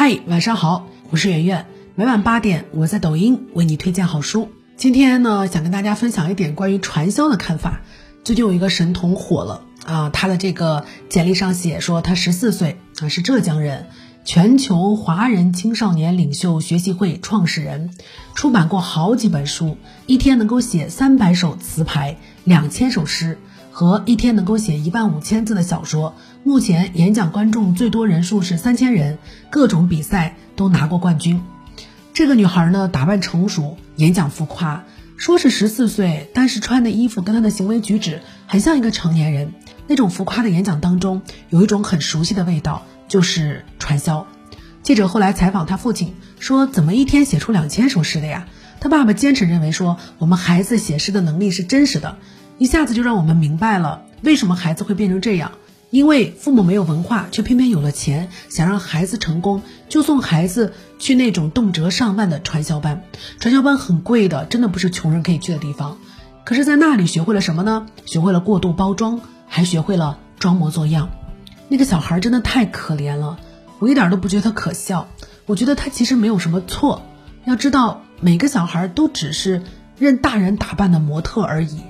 嗨，晚上好，我是圆圆。每晚八点，我在抖音为你推荐好书。今天呢，想跟大家分享一点关于传销的看法。最近有一个神童火了啊，他的这个简历上写说他十四岁啊，是浙江人，全球华人青少年领袖学习会创始人，出版过好几本书，一天能够写三百首词牌，两千首诗。和一天能够写一万五千字的小说，目前演讲观众最多人数是三千人，各种比赛都拿过冠军。这个女孩呢，打扮成熟，演讲浮夸，说是十四岁，但是穿的衣服跟她的行为举止很像一个成年人。那种浮夸的演讲当中，有一种很熟悉的味道，就是传销。记者后来采访他父亲，说怎么一天写出两千首诗的呀？他爸爸坚持认为说，我们孩子写诗的能力是真实的。一下子就让我们明白了为什么孩子会变成这样，因为父母没有文化，却偏偏有了钱，想让孩子成功，就送孩子去那种动辄上万的传销班。传销班很贵的，真的不是穷人可以去的地方。可是，在那里学会了什么呢？学会了过度包装，还学会了装模作样。那个小孩真的太可怜了，我一点都不觉得他可笑，我觉得他其实没有什么错。要知道，每个小孩都只是任大人打扮的模特而已。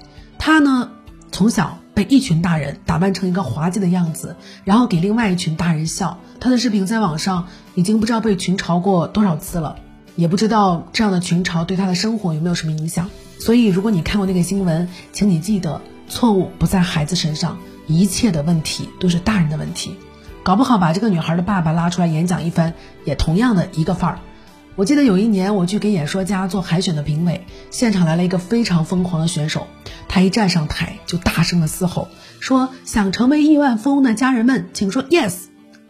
他呢，从小被一群大人打扮成一个滑稽的样子，然后给另外一群大人笑。他的视频在网上已经不知道被群嘲过多少次了，也不知道这样的群嘲对他的生活有没有什么影响。所以，如果你看过那个新闻，请你记得，错误不在孩子身上，一切的问题都是大人的问题。搞不好把这个女孩的爸爸拉出来演讲一番，也同样的一个范儿。我记得有一年我去给演说家做海选的评委，现场来了一个非常疯狂的选手，他一站上台就大声的嘶吼，说想成为亿万富翁的家人们，请说 yes。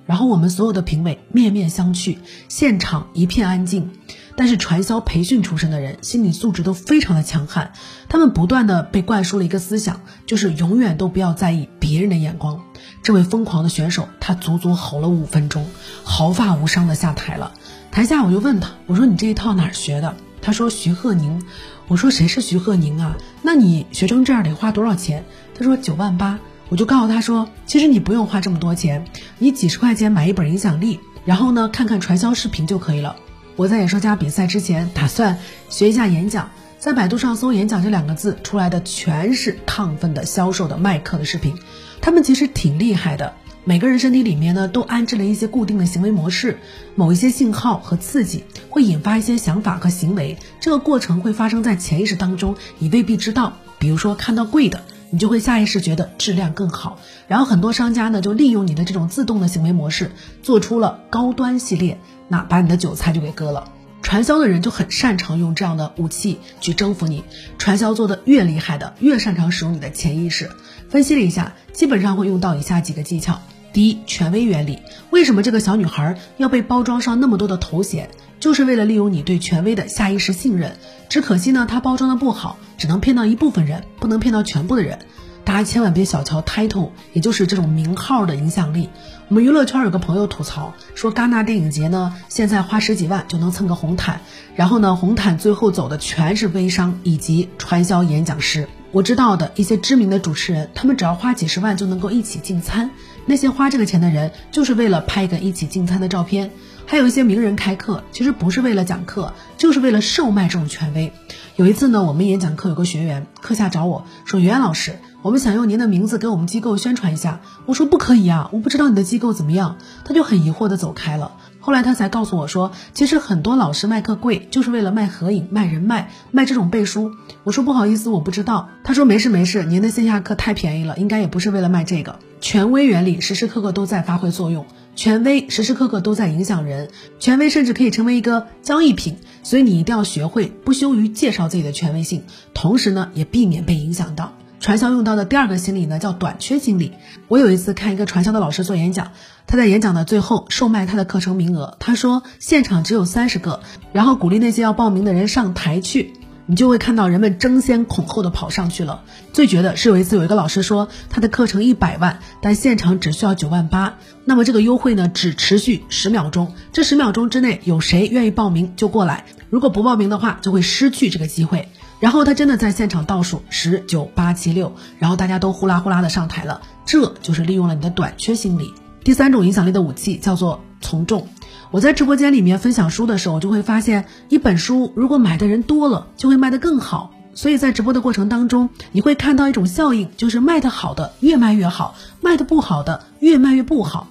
然后我们所有的评委面面相觑，现场一片安静。但是传销培训出身的人心理素质都非常的强悍，他们不断的被灌输了一个思想，就是永远都不要在意别人的眼光。这位疯狂的选手，他足足吼了五分钟，毫发无伤的下台了。台下我就问他，我说你这一套哪儿学的？他说徐鹤宁。我说谁是徐鹤宁啊？那你学成这样得花多少钱？他说九万八。我就告诉他说，其实你不用花这么多钱，你几十块钱买一本影响力，然后呢看看传销视频就可以了。我在演说家比赛之前打算学一下演讲，在百度上搜“演讲”这两个字，出来的全是亢奋的销售的卖课的视频，他们其实挺厉害的。每个人身体里面呢，都安置了一些固定的行为模式，某一些信号和刺激会引发一些想法和行为，这个过程会发生在潜意识当中，你未必知道。比如说看到贵的，你就会下意识觉得质量更好，然后很多商家呢就利用你的这种自动的行为模式，做出了高端系列，那把你的韭菜就给割了。传销的人就很擅长用这样的武器去征服你，传销做的越厉害的，越擅长使用你的潜意识。分析了一下，基本上会用到以下几个技巧。第一，权威原理。为什么这个小女孩要被包装上那么多的头衔？就是为了利用你对权威的下意识信任。只可惜呢，她包装的不好，只能骗到一部分人，不能骗到全部的人。大家千万别小瞧 title，也就是这种名号的影响力。我们娱乐圈有个朋友吐槽说，戛纳电影节呢，现在花十几万就能蹭个红毯，然后呢，红毯最后走的全是微商以及传销演讲师。我知道的一些知名的主持人，他们只要花几十万就能够一起进餐。那些花这个钱的人，就是为了拍一个一起进餐的照片。还有一些名人开课，其实不是为了讲课，就是为了售卖这种权威。有一次呢，我们演讲课有个学员课下找我说：“袁老师，我们想用您的名字给我们机构宣传一下。”我说：“不可以啊，我不知道你的机构怎么样。”他就很疑惑的走开了。后来他才告诉我说：“其实很多老师卖课贵，就是为了卖合影、卖人脉、卖这种背书。”我说：“不好意思，我不知道。”他说：“没事没事，您的线下课太便宜了，应该也不是为了卖这个。”权威原理时时刻刻都在发挥作用。权威时时刻刻都在影响人，权威甚至可以成为一个交易品，所以你一定要学会不羞于介绍自己的权威性，同时呢，也避免被影响到。传销用到的第二个心理呢，叫短缺心理。我有一次看一个传销的老师做演讲，他在演讲的最后售卖他的课程名额，他说现场只有三十个，然后鼓励那些要报名的人上台去。你就会看到人们争先恐后的跑上去了。最绝的是有一次有一个老师说他的课程一百万，但现场只需要九万八。那么这个优惠呢，只持续十秒钟。这十秒钟之内有谁愿意报名就过来，如果不报名的话就会失去这个机会。然后他真的在现场倒数十九八七六，然后大家都呼啦呼啦的上台了。这就是利用了你的短缺心理。第三种影响力的武器叫做从众。我在直播间里面分享书的时候，就会发现，一本书如果买的人多了，就会卖得更好。所以在直播的过程当中，你会看到一种效应，就是卖得好的越卖越好，卖得不好的越卖越不好。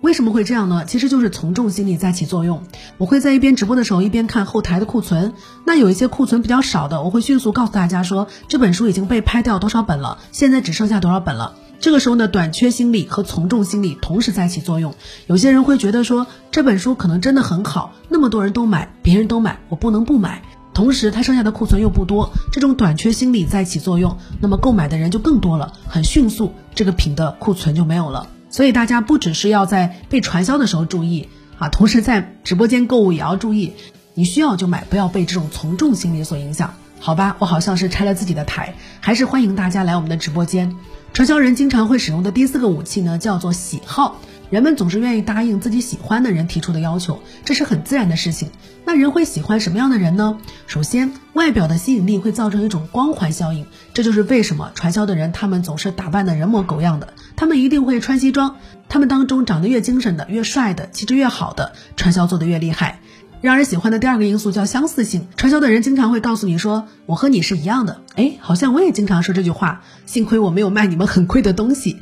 为什么会这样呢？其实就是从众心理在起作用。我会在一边直播的时候，一边看后台的库存。那有一些库存比较少的，我会迅速告诉大家说，这本书已经被拍掉多少本了，现在只剩下多少本了。这个时候呢，短缺心理和从众心理同时在起作用。有些人会觉得说，这本书可能真的很好，那么多人都买，别人都买，我不能不买。同时，它剩下的库存又不多，这种短缺心理在起作用，那么购买的人就更多了，很迅速，这个品的库存就没有了。所以大家不只是要在被传销的时候注意啊，同时在直播间购物也要注意，你需要就买，不要被这种从众心理所影响，好吧？我好像是拆了自己的台，还是欢迎大家来我们的直播间。传销人经常会使用的第四个武器呢，叫做喜好。人们总是愿意答应自己喜欢的人提出的要求，这是很自然的事情。那人会喜欢什么样的人呢？首先，外表的吸引力会造成一种光环效应，这就是为什么传销的人他们总是打扮的人模狗样的，他们一定会穿西装。他们当中长得越精神的、越帅的、气质越好的，传销做的越厉害。让人喜欢的第二个因素叫相似性，传销的人经常会告诉你说：“我和你是一样的。”哎，好像我也经常说这句话。幸亏我没有卖你们很贵的东西。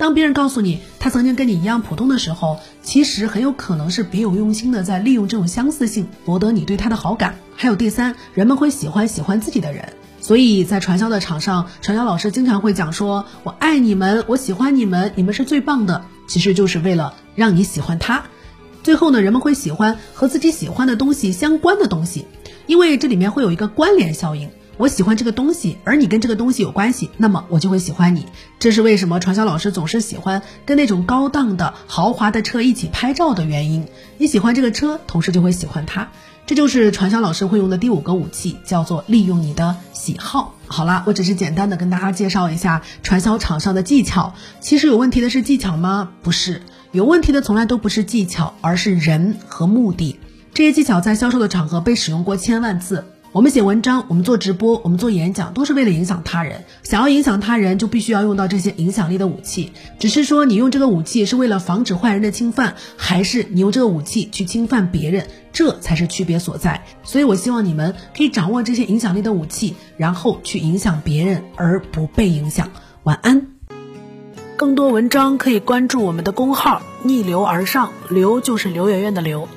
当别人告诉你他曾经跟你一样普通的时候，其实很有可能是别有用心的在利用这种相似性博得你对他的好感。还有第三，人们会喜欢喜欢自己的人，所以在传销的场上，传销老师经常会讲说：“我爱你们，我喜欢你们，你们是最棒的。”其实就是为了让你喜欢他。最后呢，人们会喜欢和自己喜欢的东西相关的东西，因为这里面会有一个关联效应。我喜欢这个东西，而你跟这个东西有关系，那么我就会喜欢你。这是为什么传销老师总是喜欢跟那种高档的豪华的车一起拍照的原因。你喜欢这个车，同时就会喜欢它。这就是传销老师会用的第五个武器，叫做利用你的喜好。好啦，我只是简单的跟大家介绍一下传销场上的技巧。其实有问题的是技巧吗？不是，有问题的从来都不是技巧，而是人和目的。这些技巧在销售的场合被使用过千万次。我们写文章，我们做直播，我们做演讲，都是为了影响他人。想要影响他人，就必须要用到这些影响力的武器。只是说，你用这个武器是为了防止坏人的侵犯，还是你用这个武器去侵犯别人，这才是区别所在。所以我希望你们可以掌握这些影响力的武器，然后去影响别人，而不被影响。晚安。更多文章可以关注我们的公号“逆流而上”，流就是刘媛媛的流。